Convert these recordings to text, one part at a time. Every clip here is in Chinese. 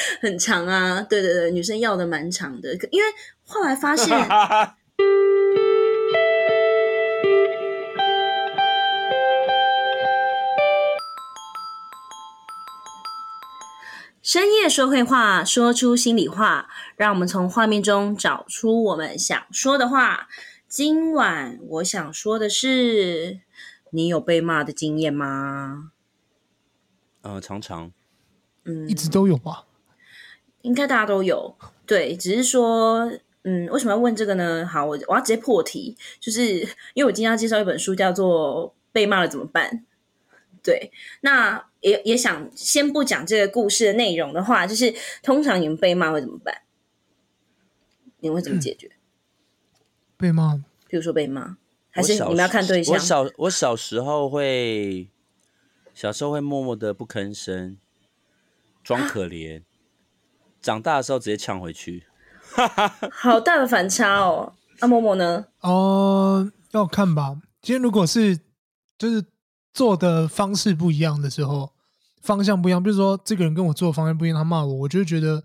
很长啊。对对对，女生要的蛮长的，因为后来发现。深夜说会话，说出心里话，让我们从画面中找出我们想说的话。今晚我想说的是，你有被骂的经验吗？呃，常常，嗯，一直都有吧？应该大家都有。对，只是说，嗯，为什么要问这个呢？好，我我要直接破题，就是因为我今天要介绍一本书，叫做《被骂了怎么办》。对，那也也想先不讲这个故事的内容的话，就是通常你们被骂会怎么办？你们会怎么解决？嗯、被骂，比如说被骂，还是你们要看对象？我小我小时候会，小时候会默默的不吭声，装可怜，啊、长大的时候直接抢回去，好大的反差哦！阿默默呢？哦、呃，要看吧。今天如果是就是。做的方式不一样的时候，方向不一样，比如说这个人跟我做的方向不一样，他骂我，我就会觉得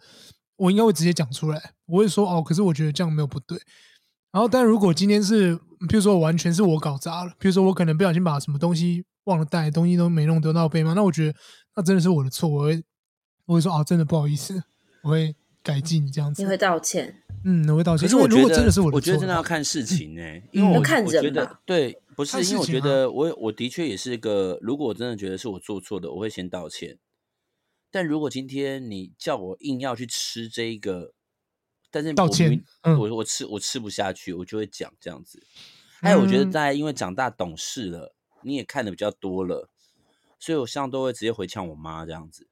我应该会直接讲出来，我会说哦，可是我觉得这样没有不对。然后，但如果今天是，比如说完全是我搞砸了，比如说我可能不小心把什么东西忘了带，东西都没弄得到被骂，那我觉得那真的是我的错，我会我会说啊，真的不好意思，我会改进这样子。你会道歉？嗯，我会道歉。可是我觉得，如果真的是我的错，我觉得真的要看事情呢、因为我看人我觉得对。不是，因为我觉得我我的确也是一个，如果我真的觉得是我做错的，我会先道歉。但如果今天你叫我硬要去吃这一个，但是道歉，嗯、我我吃我吃不下去，我就会讲这样子。还有，我觉得在因为长大懂事了，你也看的比较多了，所以我像都会直接回呛我妈这样子。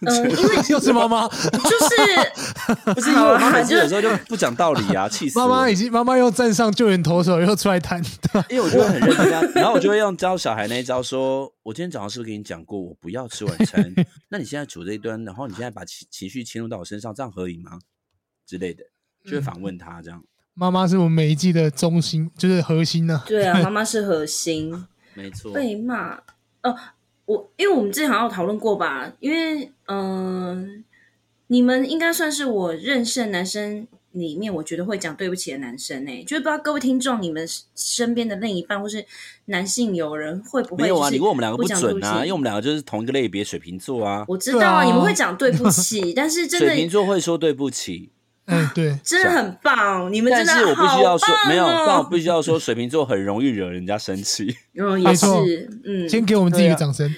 嗯，因为 又是妈妈，就是 不是因为我妈每次有时候就不讲道理啊，气死我！妈妈已经妈妈又站上救援投手，又出来谈，因为我就会很认真，然后我就会用教小孩那一招说，说我今天早上是不是跟你讲过，我不要吃晚餐？那你现在煮这一顿，然后你现在把情情绪迁入到我身上，这样合理吗？之类的，就会反问他这样。妈妈是我们每一季的中心，就是核心呢、啊。对啊，妈妈是核心，没错。被骂，哦。我因为我们之前好像有讨论过吧，因为嗯、呃，你们应该算是我认识的男生里面，我觉得会讲对不起的男生诶，就是不知道各位听众，你们身边的另一半或是男性友人会不会没有啊？你问我们两个不准啊，因为我们两个就是同一个类别，水瓶座啊。我知道啊，啊你们会讲对不起，但是真的水瓶座会说对不起。嗯，对，真的很棒，你们真的好棒哦。但是我必须要说，没有，但我必须要说，水瓶座很容易惹人家生气。嗯，也是，嗯，先给我们自己一个掌声。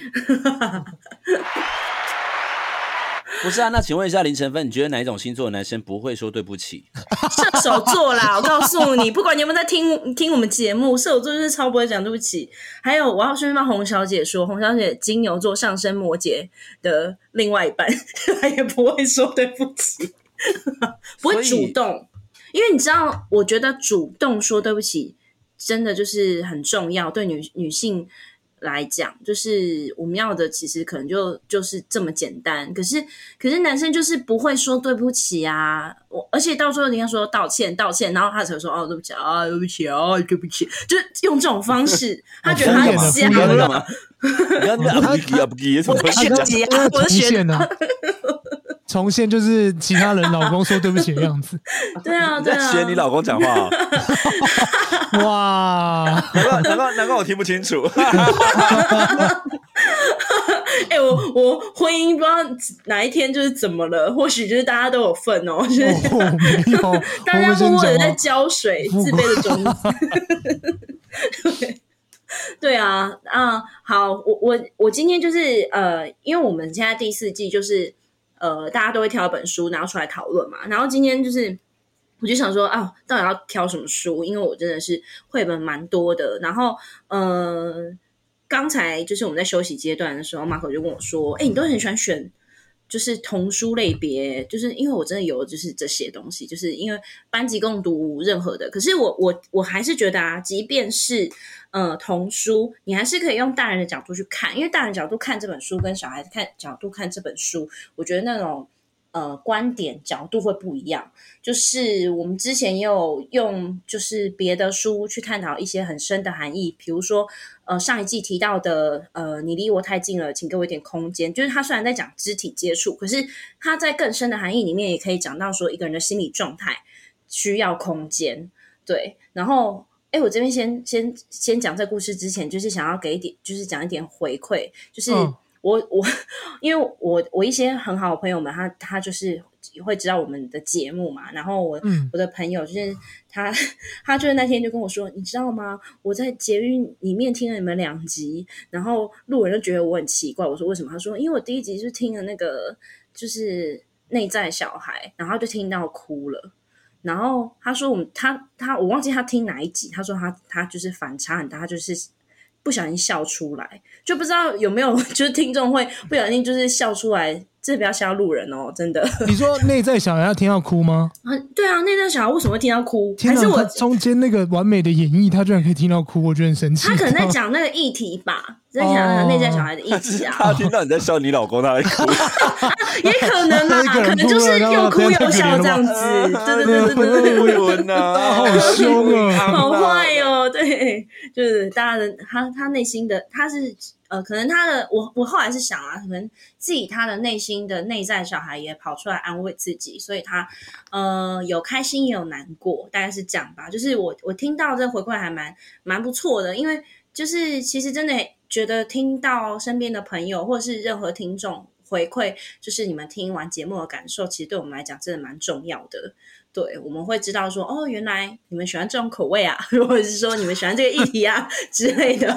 不是啊，那请问一下林晨芬，你觉得哪一种星座的男生不会说对不起？射手座啦，我告诉你，不管你有没有在听听我们节目，射手座就是超不会讲对不起。还有，我要顺便帮洪小姐说，洪小姐金牛座上升摩羯的另外一半，他也不会说对不起。不会主动，因为你知道，我觉得主动说对不起，真的就是很重要。对女女性来讲，就是我们要的其实可能就就是这么简单。可是，可是男生就是不会说对不起啊。我而且到时候人家说道歉道歉，然后他才说哦对不起啊对不起啊对不起，就是用这种方式，他觉得他很瞎了。你看那不给啊不给，什么东西啊？我的学呢？重现就是其他人老公说对不起的样子。对啊，对啊。学你老公讲话。哇！难怪难怪难怪我听不清楚。哎、欸，我我婚姻不知道哪一天就是怎么了，或许就是大家都有份哦。就是、哦、没有，大家默默的在浇水，自卑的种子。对对啊啊！好，我我我今天就是呃，因为我们现在第四季就是。呃，大家都会挑一本书，然后出来讨论嘛。然后今天就是，我就想说啊，到底要挑什么书？因为我真的是绘本蛮多的。然后，呃，刚才就是我们在休息阶段的时候马可就跟我说：“哎，你都很喜欢选。”就是童书类别，就是因为我真的有就是这些东西，就是因为班级共读任何的，可是我我我还是觉得啊，即便是呃童书，你还是可以用大人的角度去看，因为大人角度看这本书跟小孩子看角度看这本书，我觉得那种呃观点角度会不一样。就是我们之前也有用，就是别的书去探讨一些很深的含义，比如说呃上一季提到的呃你离我太近了，请给我一点空间。就是他虽然在讲肢体接触，可是他在更深的含义里面也可以讲到说一个人的心理状态需要空间。对，然后。哎，我这边先先先讲这故事之前，就是想要给一点，就是讲一点回馈，就是我、哦、我，因为我我一些很好的朋友们，他他就是会知道我们的节目嘛，然后我、嗯、我的朋友就是他他就是那天就跟我说，你知道吗？我在捷运里面听了你们两集，然后路人就觉得我很奇怪，我说为什么？他说因为我第一集是听了那个就是内在小孩，然后就听到哭了。然后他说：“我们他他我忘记他听哪一集。他说他他就是反差很大，他就是不小心笑出来，就不知道有没有 就是听众会不小心就是笑出来。”这不要吓路人哦，真的。你说内在小孩要听到哭吗？啊，对啊，内在小孩为什么会听到哭？还是我中间那个完美的演绎，他居然可以听到哭，我觉得很神奇。他可能在讲那个议题吧，在讲内在小孩的议题啊。他听到你在笑你老公，他会哭。也可能啊，可能就是又哭又笑这样子。对对对对对对，文呐，好凶啊，好坏哦。对，就是大家的他他内心的他是。呃，可能他的我我后来是想啊，可能自己他的内心的内在小孩也跑出来安慰自己，所以他呃有开心也有难过，大概是这样吧。就是我我听到这回馈还蛮蛮不错的，因为就是其实真的觉得听到身边的朋友或是任何听众回馈，就是你们听完节目的感受，其实对我们来讲真的蛮重要的。对，我们会知道说，哦，原来你们喜欢这种口味啊，或者是说你们喜欢这个议题啊 之类的，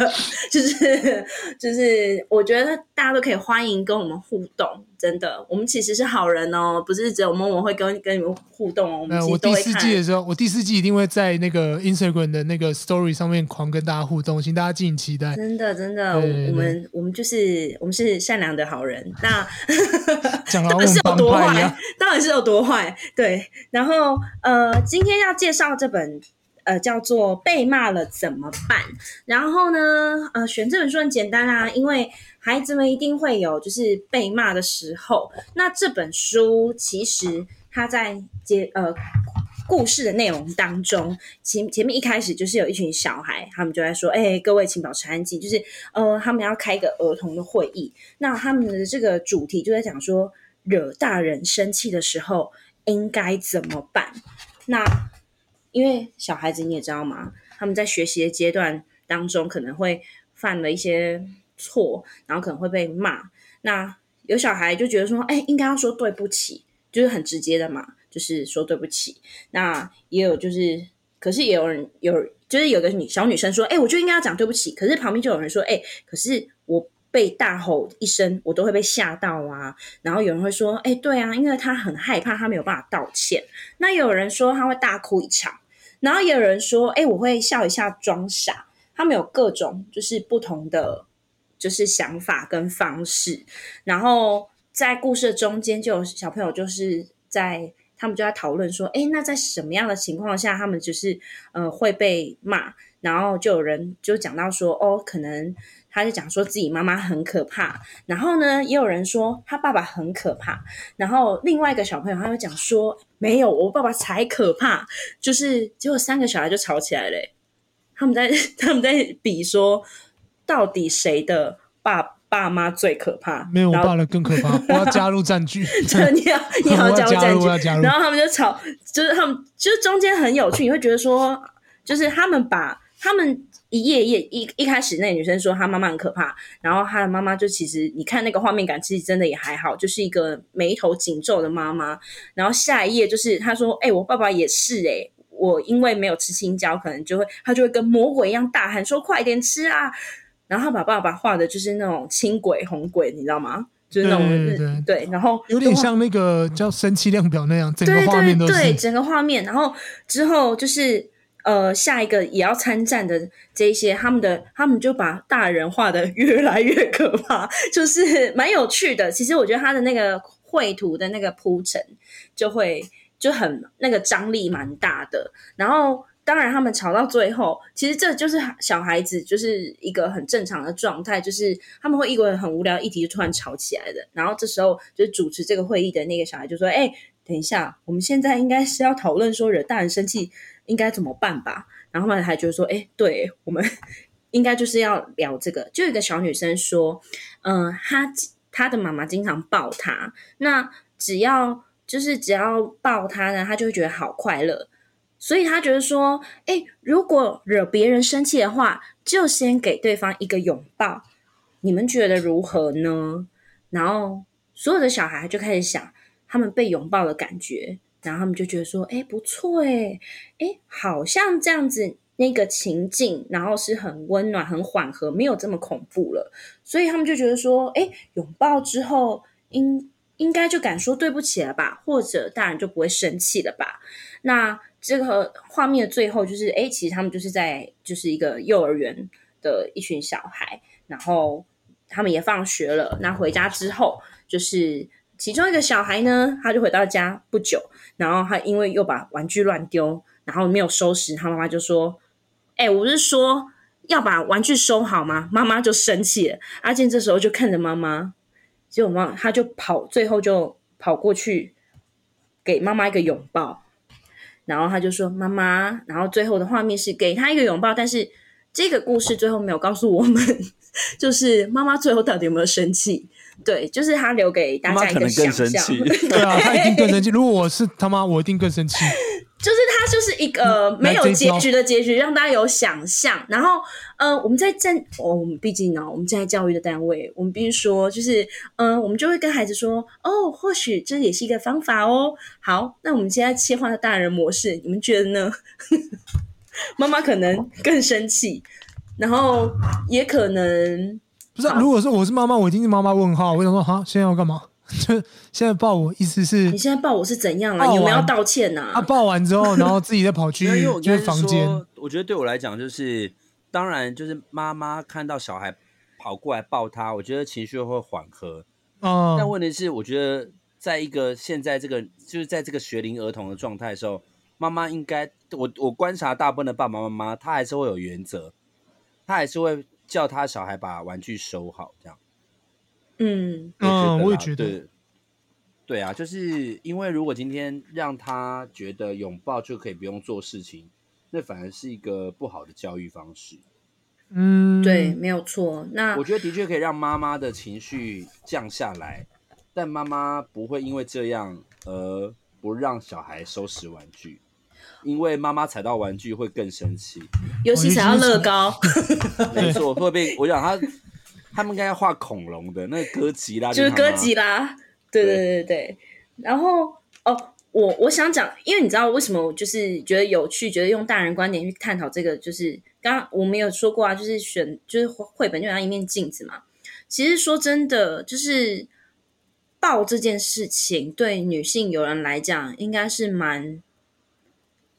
就是就是，我觉得大家都可以欢迎跟我们互动。真的，我们其实是好人哦，不是只有 Momo 会跟跟你们互动哦。我们。我第四季的时候，我第四季一定会在那个 Instagram 的那个 Story 上面狂跟大家互动，请大家敬请期待。真的，真的，我们我们就是我们是善良的好人。那 讲到底是有多坏？到底是有多坏？对。然后呃，今天要介绍这本呃叫做《被骂了怎么办》。然后呢，呃，选这本书很简单啊，因为。孩子们一定会有就是被骂的时候。那这本书其实它在接呃故事的内容当中，前前面一开始就是有一群小孩，他们就在说：“哎，各位请保持安静。”就是呃，他们要开一个儿童的会议。那他们的这个主题就在讲说，惹大人生气的时候应该怎么办？那因为小孩子你也知道嘛？他们在学习的阶段当中可能会犯了一些。错，然后可能会被骂。那有小孩就觉得说，哎，应该要说对不起，就是很直接的嘛，就是说对不起。那也有就是，可是也有人有，就是有个女小女生说，哎，我就应该要讲对不起。可是旁边就有人说，哎，可是我被大吼一声，我都会被吓到啊。然后有人会说，哎，对啊，因为他很害怕，他没有办法道歉。那有人说他会大哭一场，然后也有人说，哎，我会笑一下装傻。他们有各种就是不同的。就是想法跟方式，然后在故事的中间就有小朋友就是在他们就在讨论说，哎，那在什么样的情况下他们就是呃会被骂？然后就有人就讲到说，哦，可能他就讲说自己妈妈很可怕，然后呢也有人说他爸爸很可怕，然后另外一个小朋友他就讲说，没有，我爸爸才可怕，就是结果三个小孩就吵起来了，他们在 他们在比说。到底谁的爸爸妈最可怕？没有，我爸的更可怕。我要加入战局。你要 你要加入战局。然后他们就吵，就是他们就是中间很有趣，你会觉得说，就是他们把他们一页一页一一开始那个女生说她妈妈很可怕，然后她的妈妈就其实你看那个画面感，其实真的也还好，就是一个眉头紧皱的妈妈。然后下一页就是她说：“哎、欸，我爸爸也是哎、欸，我因为没有吃青椒，可能就会他就会跟魔鬼一样大喊说：快点吃啊！”然后他把爸爸画的就是那种轻轨红轨，你知道吗？就是那种对，然后有点像那个叫生气量表那样，整个画面都是对，整个画面。然后之后就是呃，下一个也要参战的这一些，他们的他们就把大人画的越来越可怕，就是蛮有趣的。其实我觉得他的那个绘图的那个铺陈就会就很那个张力蛮大的。然后当然，他们吵到最后，其实这就是小孩子就是一个很正常的状态，就是他们会一个很无聊议题就突然吵起来的。然后这时候，就是主持这个会议的那个小孩就说：“哎，等一下，我们现在应该是要讨论说惹大人生气应该怎么办吧？”然后他们还觉得说：“哎，对，我们应该就是要聊这个。”就有一个小女生说：“嗯，她她的妈妈经常抱她，那只要就是只要抱她呢，她就会觉得好快乐。”所以他觉得说，诶，如果惹别人生气的话，就先给对方一个拥抱，你们觉得如何呢？然后所有的小孩就开始想他们被拥抱的感觉，然后他们就觉得说，诶，不错，诶，诶，好像这样子那个情境，然后是很温暖、很缓和，没有这么恐怖了。所以他们就觉得说，诶，拥抱之后应应该就敢说对不起了吧，或者大人就不会生气了吧？那。这个画面的最后就是，哎，其实他们就是在就是一个幼儿园的一群小孩，然后他们也放学了。那回家之后，就是其中一个小孩呢，他就回到家不久，然后他因为又把玩具乱丢，然后没有收拾，他妈妈就说：“哎，我是说要把玩具收好吗？”妈妈就生气了。阿健这时候就看着妈妈，结果妈他就跑，最后就跑过去给妈妈一个拥抱。然后他就说：“妈妈。”然后最后的画面是给他一个拥抱，但是这个故事最后没有告诉我们，就是妈妈最后到底有没有生气？对，就是他留给大家一个想象。对啊，他一定更生气。如果我是他妈，我一定更生气。就是它就是一个没有结局的结局，让大家有想象。然后，呃，我们在站，哦，我们毕竟呢，我们在教育的单位，我们必须说，就是，嗯、呃，我们就会跟孩子说，哦，或许这也是一个方法哦。好，那我们现在切换到大人模式，你们觉得呢？妈妈可能更生气，然后也可能不是、啊。如果说我是妈妈，我一定是妈妈问号，我想说，哈，现在要干嘛？就现在抱我，意思是？你现在抱我是怎样了？你有没有要道歉呐？他抱完之后，然后自己再跑去 就是房间。我觉得对我来讲，就是当然，就是妈妈看到小孩跑过来抱他，我觉得情绪会缓和。嗯。但问题是，我觉得在一个现在这个就是在这个学龄儿童的状态的时候，妈妈应该我我观察大部分的爸爸妈妈，他还是会有原则，他还是会叫他小孩把玩具收好，这样。嗯嗯，我也觉得对，啊，就是因为如果今天让他觉得拥抱就可以不用做事情，那反而是一个不好的教育方式。嗯，对，没有错。那我觉得的确可以让妈妈的情绪降下来，但妈妈不会因为这样而不让小孩收拾玩具，因为妈妈踩到玩具会更生气，尤其踩到乐高，没错，会被我想他。他们应该要画恐龙的，那个哥吉拉就是哥吉拉，对对对对。然后哦，我我想讲，因为你知道为什么我就是觉得有趣，觉得用大人观点去探讨这个，就是刚刚我们有说过啊，就是选就是绘本就像一面镜子嘛。其实说真的，就是抱这件事情对女性有人来讲，应该是蛮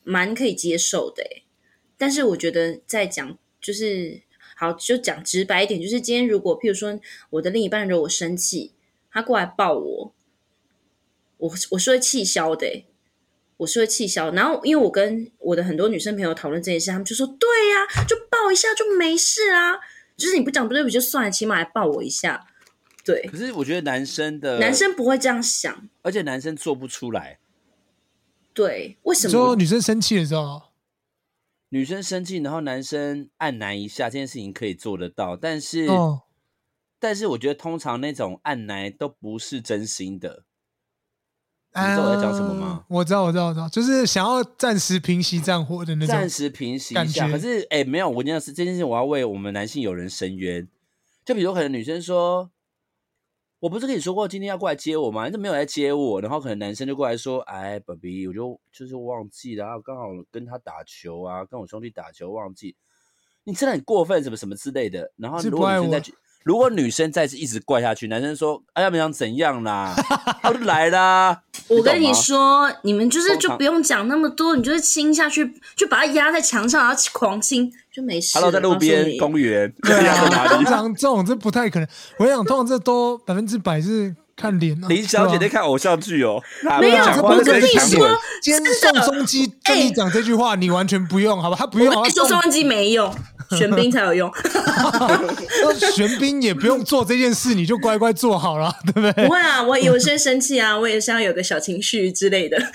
蛮可以接受的。但是我觉得在讲就是。好，就讲直白一点，就是今天如果譬如说我的另一半惹我生气，他过来抱我，我我是会气消的，我是会气消。然后因为我跟我的很多女生朋友讨论这件事，他们就说：“对呀、啊，就抱一下就没事啊，就是你不讲不对不就算了，起码来抱我一下。”对。可是我觉得男生的男生不会这样想，而且男生做不出来。对，为什么？说女生生气的时候。女生生气，然后男生按男一下，这件事情可以做得到，但是，哦、但是我觉得通常那种按奶都不是真心的。你知道我在讲什么吗？我知道，我知道，我知道，就是想要暂时平息战火的那种。暂时平息一下，可是，哎，没有，我这件事，这件事我要为我们男性友人申冤。就比如可能女生说。我不是跟你说过今天要过来接我吗？你怎么没有来接我？然后可能男生就过来说：“哎，baby，我就就是忘记了，刚好跟他打球啊，跟我兄弟打球忘记。你真的很过分，什么什么之类的。然后如果女生再如果女生再次一直怪下去，男生说：哎，要不想怎样啦？他就来啦。我跟你说，你们就是就不用讲那么多，你就是亲下去，就把它压在墙上，然后狂亲。”就没事。Hello，在路边公园。对啊，通常这种这不太可能。我想，通常这都百分之百是看脸啊。林小姐在看偶像剧哦，没有，我跟你说，今天宋仲基跟你讲这句话，你完全不用，好吧？他不用。我跟你说，宋仲基没用，玄彬才有用。玄彬也不用做这件事，你就乖乖做好了，对不对？不会啊，我有些生气啊，我也是要有个小情绪之类的。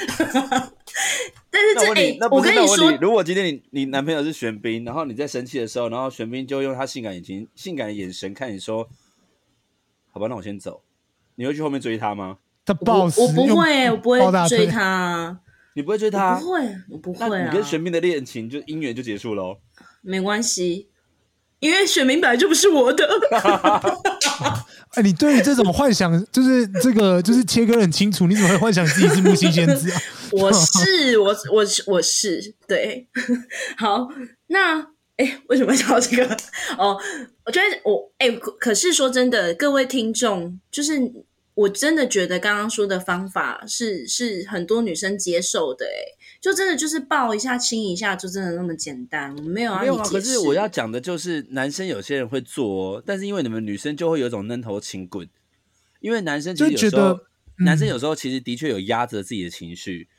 但是这里，我跟你说，如果今天你你男朋友是玄彬，然后你在生气的时候，然后玄彬就用他性感眼睛、性感的眼神看你说：“好吧，那我先走。”你会去后面追他吗？他暴死！我不会，我不会追他。你不会追他？不会，我不会。你跟玄彬的恋情就姻缘就结束喽？没关系，因为玄彬本来就不是我的。哎，你对于这种幻想，就是这个，就是切割很清楚。你怎么会幻想自己是木星仙子啊？我是，我我我是对。好，那哎，为什么讲这个？哦，我觉得我哎，可是说真的，各位听众，就是。我真的觉得刚刚说的方法是是很多女生接受的，哎，就真的就是抱一下亲一下，就真的那么简单。我没有啊，没有啊。可是我要讲的就是，男生有些人会做哦，但是因为你们女生就会有一种闷头轻滚，因为男生其实有时候，嗯、男生有时候其实的确有压着自己的情绪，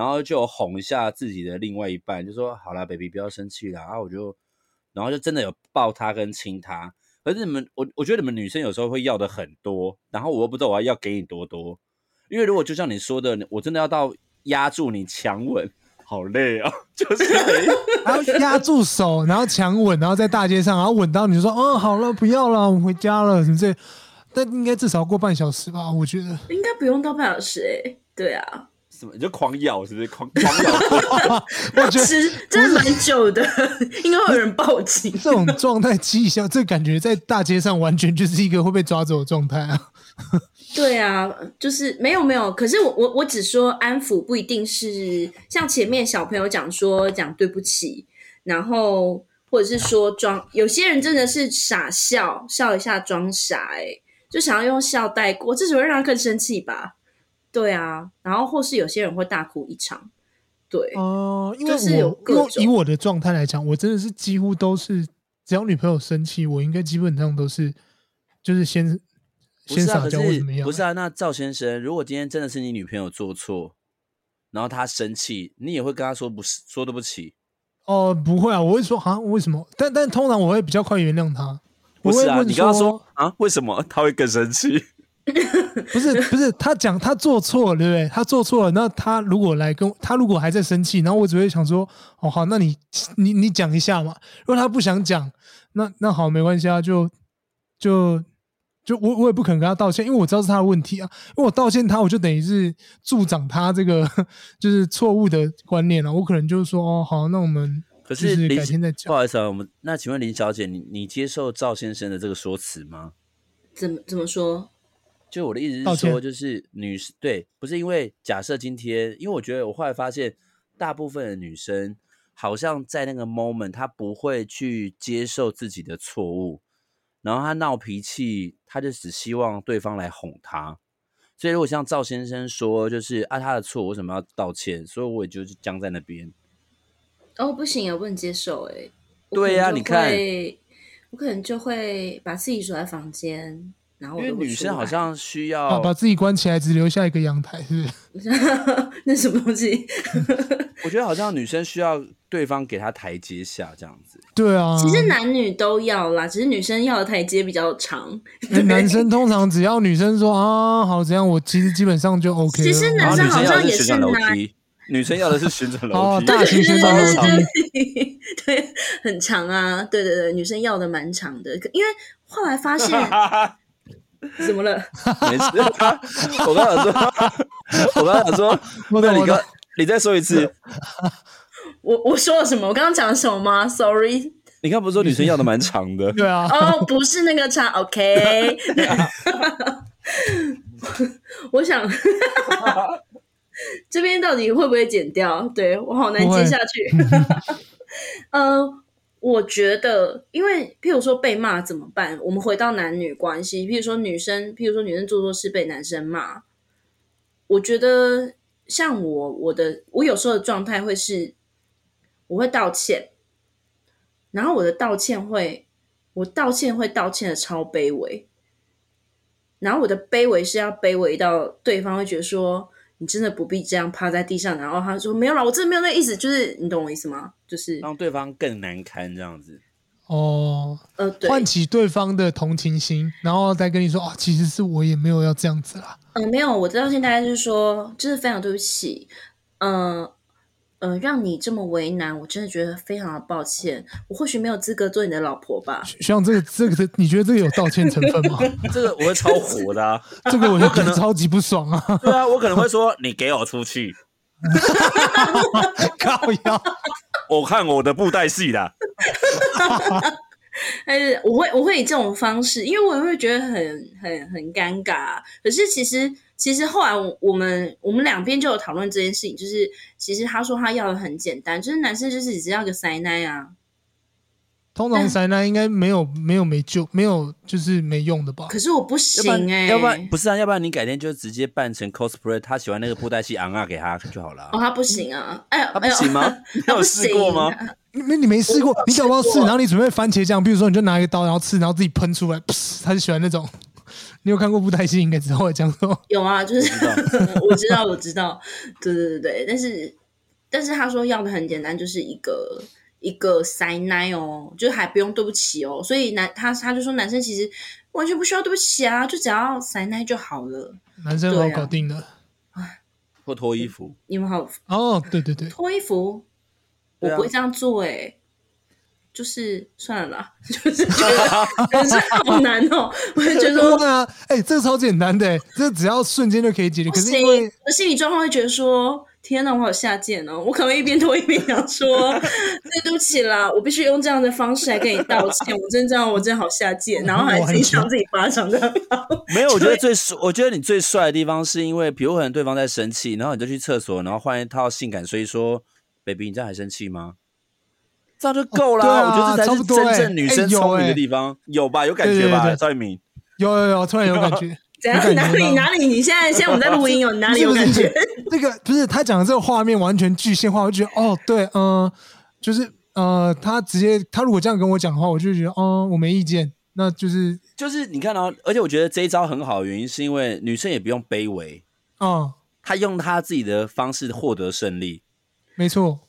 然后就哄一下自己的另外一半，就说好啦，baby，不要生气啦。然后我就，然后就真的有抱他跟亲他。可是你们，我我觉得你们女生有时候会要的很多，然后我又不知道我要要给你多多，因为如果就像你说的，我真的要到压住你强吻，好累啊，就是然后 压住手，然后强吻，然后在大街上，然后吻到你就说，哦，好了，不要了，我回家了，什么这？但应该至少过半小时吧，我觉得应该不用到半小时，哎，对啊。你 就狂咬是不是？狂狂咬，我觉得是真的蛮久的，应该会有人报警。这种状态绩效，这感觉在大街上完全就是一个会被抓走的状态啊！对啊，就是没有没有。可是我我我只说安抚，不一定是像前面小朋友讲说讲对不起，然后或者是说装。有些人真的是傻笑笑一下装傻，哎，就想要用笑带过，这只会让他更生气吧。对啊，然后或是有些人会大哭一场，对，哦、呃，因为我因为以我的状态来讲，我真的是几乎都是只要女朋友生气，我应该基本上都是就是先、啊、先撒娇或怎么样。不是啊，那赵先生，如果今天真的是你女朋友做错，然后她生气，你也会跟她说不是说对不起？哦、呃，不会啊，我会说啊，为什么？但但通常我会比较快原谅她。不是啊，你跟她说啊，为什么 她会更生气？不是 不是，他讲他做错了，对不对？他做错了，那他如果来跟他如果还在生气，然后我只会想说，哦好，那你你你讲一下嘛。如果他不想讲，那那好，没关系啊，就就就我我也不可能跟他道歉，因为我知道是他的问题啊。因为我道歉他，我就等于是助长他这个 就是错误的观念了。我可能就是说，哦好，那我们可是改天再讲。不好意思啊，我们那请问林小姐，你你接受赵先生的这个说辞吗？怎么怎么说？就我的意思是说，就是女士对，不是因为假设今天，因为我觉得我后来发现，大部分的女生好像在那个 moment，她不会去接受自己的错误，然后她闹脾气，她就只希望对方来哄她。所以如果像赵先生说，就是啊，他的错，为什么要道歉？所以我也就是僵在那边。哦，不行，我不能接受。哎，对呀，你看，我可能就会把自己锁在房间。然后因为女生好像需要、啊、把自己关起来，只留下一个阳台，是不是？那什么东西？我觉得好像女生需要对方给她台阶下，这样子。对啊，其实男女都要啦，只是女生要的台阶比较长。男生通常只要女生说啊好这样，我其实基本上就 OK 了。其实男生好像也是楼梯，女生要的是旋转楼梯，哦、大型旋转楼梯，对，很长啊，对对对，女生要的蛮长的，因为后来发现。怎么了？没事，我刚想说，我刚想说，那你刚，你再说一次。我我说了什么？我刚刚讲了什么吗？Sorry。你刚不是说女生要的蛮长的？对啊。哦，不是那个长，OK。我想，这边到底会不会剪掉？对，我好难接下去。嗯。我觉得，因为譬如说被骂怎么办？我们回到男女关系，譬如说女生，譬如说女生做错事被男生骂，我觉得像我，我的我有时候的状态会是，我会道歉，然后我的道歉会，我道歉会道歉的超卑微，然后我的卑微是要卑微到对方会觉得说，你真的不必这样趴在地上。然后他说没有啦，我真的没有那意思，就是你懂我意思吗？就是让对方更难堪这样子。哦，呃，对，唤起对方的同情心，然后再跟你说，哦，其实是我也没有要这样子啦。嗯、呃，没有，我知道现在就是说，就是非常对不起，嗯、呃。呃，让你这么为难，我真的觉得非常的抱歉。我或许没有资格做你的老婆吧？像这个，这个，你觉得这个有道歉成分吗？这个我会超火的啊！这个我就可能超级不爽啊！对啊，我可能会说你给我出去，靠腰，我看我的布袋戏的。但是我会我会以这种方式，因为我也会觉得很很很尴尬。可是其实。其实后来我我们我们两边就有讨论这件事情，就是其实他说他要的很简单，就是男生就是只要个塞奶啊。通常塞奶应该没有没有没救没有就是没用的吧？可是我不行哎、欸，要不然不是啊，要不然你改天就直接扮成 cosplay，他喜欢那个布袋戏昂啊给他就好了。哦，他不行啊，哎不 行吗？你有试过吗？你没你没试过，你搞不好试，然后你准备番茄酱，比如说你就拿一个刀，然后刺，然后自己喷出来，他就喜欢那种。你有看过布袋戏？应该知道我讲什么。有啊，就是我知道，我知道，对对对对。但是，但是他说要的很简单，就是一个一个塞奶哦，就还不用对不起哦。所以男他他就说男生其实完全不需要对不起啊，就只要塞奶就好了。男生好搞定的，哎，或脱衣服。你们好哦，对对对，脱衣服，我不会这样做哎。就是算了啦，就是觉得人生好难哦、喔。我就觉得说，啊，哎、欸，这个超简单的，这只要瞬间就可以解决。可是因为我心理状况会觉得说，天哪，我好下贱哦、喔！我可能一边拖一边想说，对不起啦，我必须用这样的方式来跟你道歉。我真这样，我真的好下贱，然后还自己赏自己巴掌的。没有，我觉得最帅，我觉得你最帅的地方是因为，比如可能对方在生气，然后你就去厕所，然后换一套性感，所以说，baby，你这样还生气吗？这样就够了，我觉得这才是真正女生聪明的地方，有吧？有感觉吧？赵一鸣，有有有，突然有感觉。怎样？哪里哪里？你现在现在我们在录音有，哪里有感觉？那个不是他讲的这个画面完全具象化，我就觉得哦，对，嗯，就是呃，他直接他如果这样跟我讲的话，我就觉得哦，我没意见。那就是就是你看到，而且我觉得这一招很好的原因是因为女生也不用卑微，嗯，她用她自己的方式获得胜利，没错。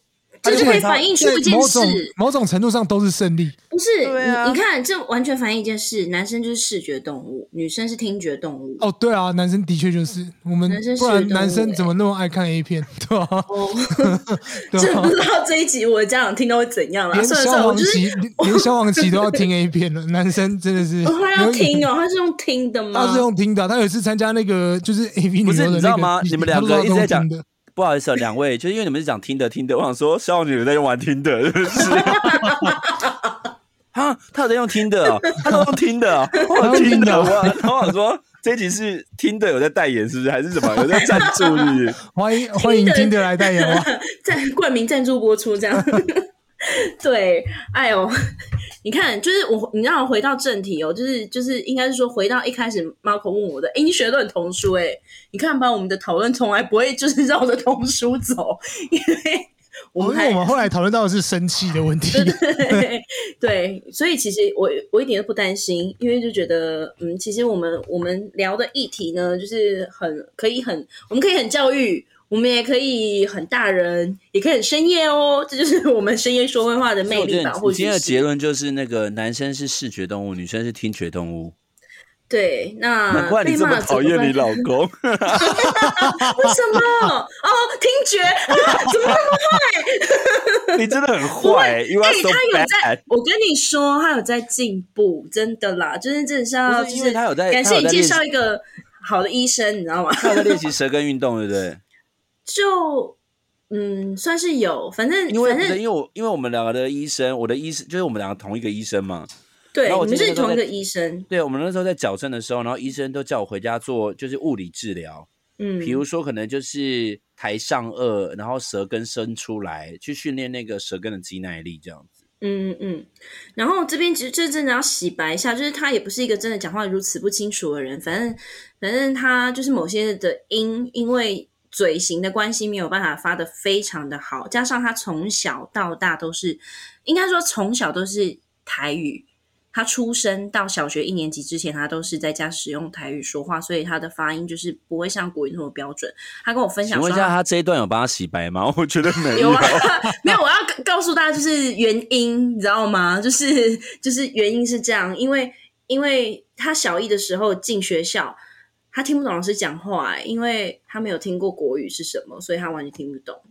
这就可以反映出一件事，某种程度上都是胜利。不是，啊、你你看，这完全反映一件事：男生就是视觉动物，女生是听觉动物。哦，对啊，男生的确就是我们，不然男生怎么那么爱看 A 片？对吧？哦，真 不知道这一集我的家长听到会怎样了。连消防旗，连消防旗都要听 A 片了，男生真的是。他要听哦，他是用听的吗？他是用听的。他有一次参加那个就是 A V 女优的那个，不是，你知道吗？你们两个一直在讲的。不好意思啊，两位，就是因为你们是讲听的听的，我想说少女在用玩听的，是不是？哈，他有在用听的，他都用听的，我听的。然后我想说这一集是听的有在代言，是不是？还是什么有在赞助？是不是？欢迎欢迎听的来代言吗？在冠名赞助播出这样。对，哎呦。你看，就是我，你让我回到正题哦，就是就是，应该是说回到一开始，Marco 问我的，诶，你学的很童书哎，你看吧，我们的讨论从来不会就是 绕着童书走，因为我们还我们后来讨论到的是生气的问题，对，对，对，所以其实我我一点都不担心，因为就觉得，嗯，其实我们我们聊的议题呢，就是很可以很，我们可以很教育。我们也可以很大人，也可以很深夜哦，这就是我们深夜说会话的魅力吧。或者今天的结论就是，那个男生是视觉动物，女生是听觉动物。对，那难怪你这么讨厌你老公。为什么？哦，听觉啊，怎么那么坏？你真的很坏，因为、欸、他有在，我跟你说，他有在进步，真的啦，就是真的是要，是因为他有在，感谢你介绍一个好的医生，你知道吗？他有在练习舌根运动，对不对？就嗯，算是有，反正因为反正因为我因为我们两个的医生，我的医生就是我们两个同一个医生嘛。对，我们是同一个医生。对，我们那时候在矫正的时候，然后医生都叫我回家做就是物理治疗。嗯，比如说可能就是抬上颚，然后舌根伸出来，去训练那个舌根的肌耐力这样子。嗯嗯，然后这边其实就真的要洗白一下，就是他也不是一个真的讲话如此不清楚的人，反正反正他就是某些的音，因为。嘴型的关系没有办法发的非常的好，加上他从小到大都是，应该说从小都是台语，他出生到小学一年级之前，他都是在家使用台语说话，所以他的发音就是不会像国语那么标准。他跟我分享说，请问一下，他这一段有帮他洗白吗？我觉得没 有，有啊，没有。我要告诉大家，就是原因，你知道吗？就是就是原因是这样，因为因为他小一的时候进学校，他听不懂老师讲话，因为他没有听过国语是什么，所以他完全听不懂。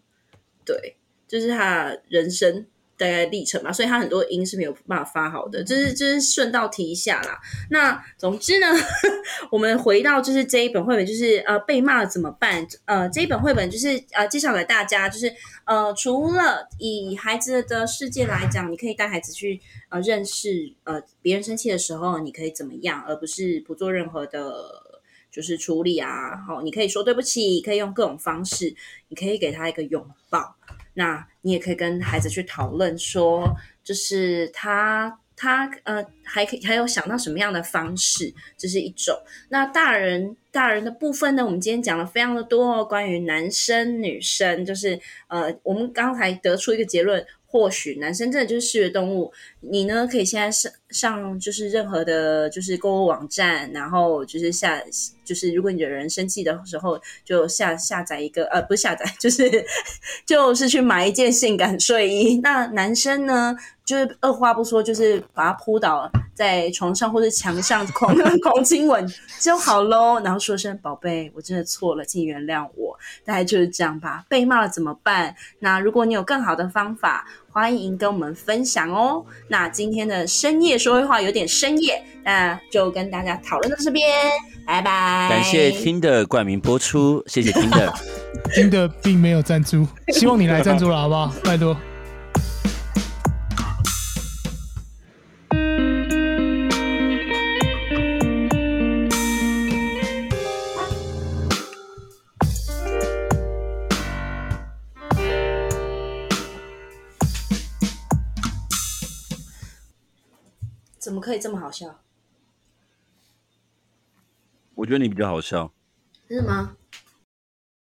对，就是他人生。大概历程嘛，所以他很多音是没有办法发好的，就是就是顺道提一下啦。那总之呢，我们回到就是这一本绘本，就是呃被骂了怎么办？呃这一本绘本就是呃介绍给大家，就是呃除了以孩子的世界来讲，你可以带孩子去呃认识呃别人生气的时候你可以怎么样，而不是不做任何的。就是处理啊，好，你可以说对不起，可以用各种方式，你可以给他一个拥抱。那你也可以跟孩子去讨论说，就是他他呃还可以还有想到什么样的方式，这是一种。那大人大人的部分呢，我们今天讲了非常的多哦，关于男生女生，就是呃我们刚才得出一个结论。或许男生真的就是视觉动物，你呢可以现在上上就是任何的，就是购物网站，然后就是下就是如果你惹人生气的时候，就下下载一个呃不下载，就是 就是去买一件性感睡衣。那男生呢，就是二话不说，就是把他扑倒在床上或者墙上狂 狂亲吻就好喽，然后说声宝贝，我真的错了，请原谅我。大概就是这样吧。被骂了怎么办？那如果你有更好的方法，欢迎跟我们分享哦。那今天的深夜说会话有点深夜，那就跟大家讨论到这边，拜拜。感谢听的冠名播出，谢谢听的。听的并没有赞助，希望你来赞助了，好不好？拜托。可以这么好笑？我觉得你比较好笑。是吗？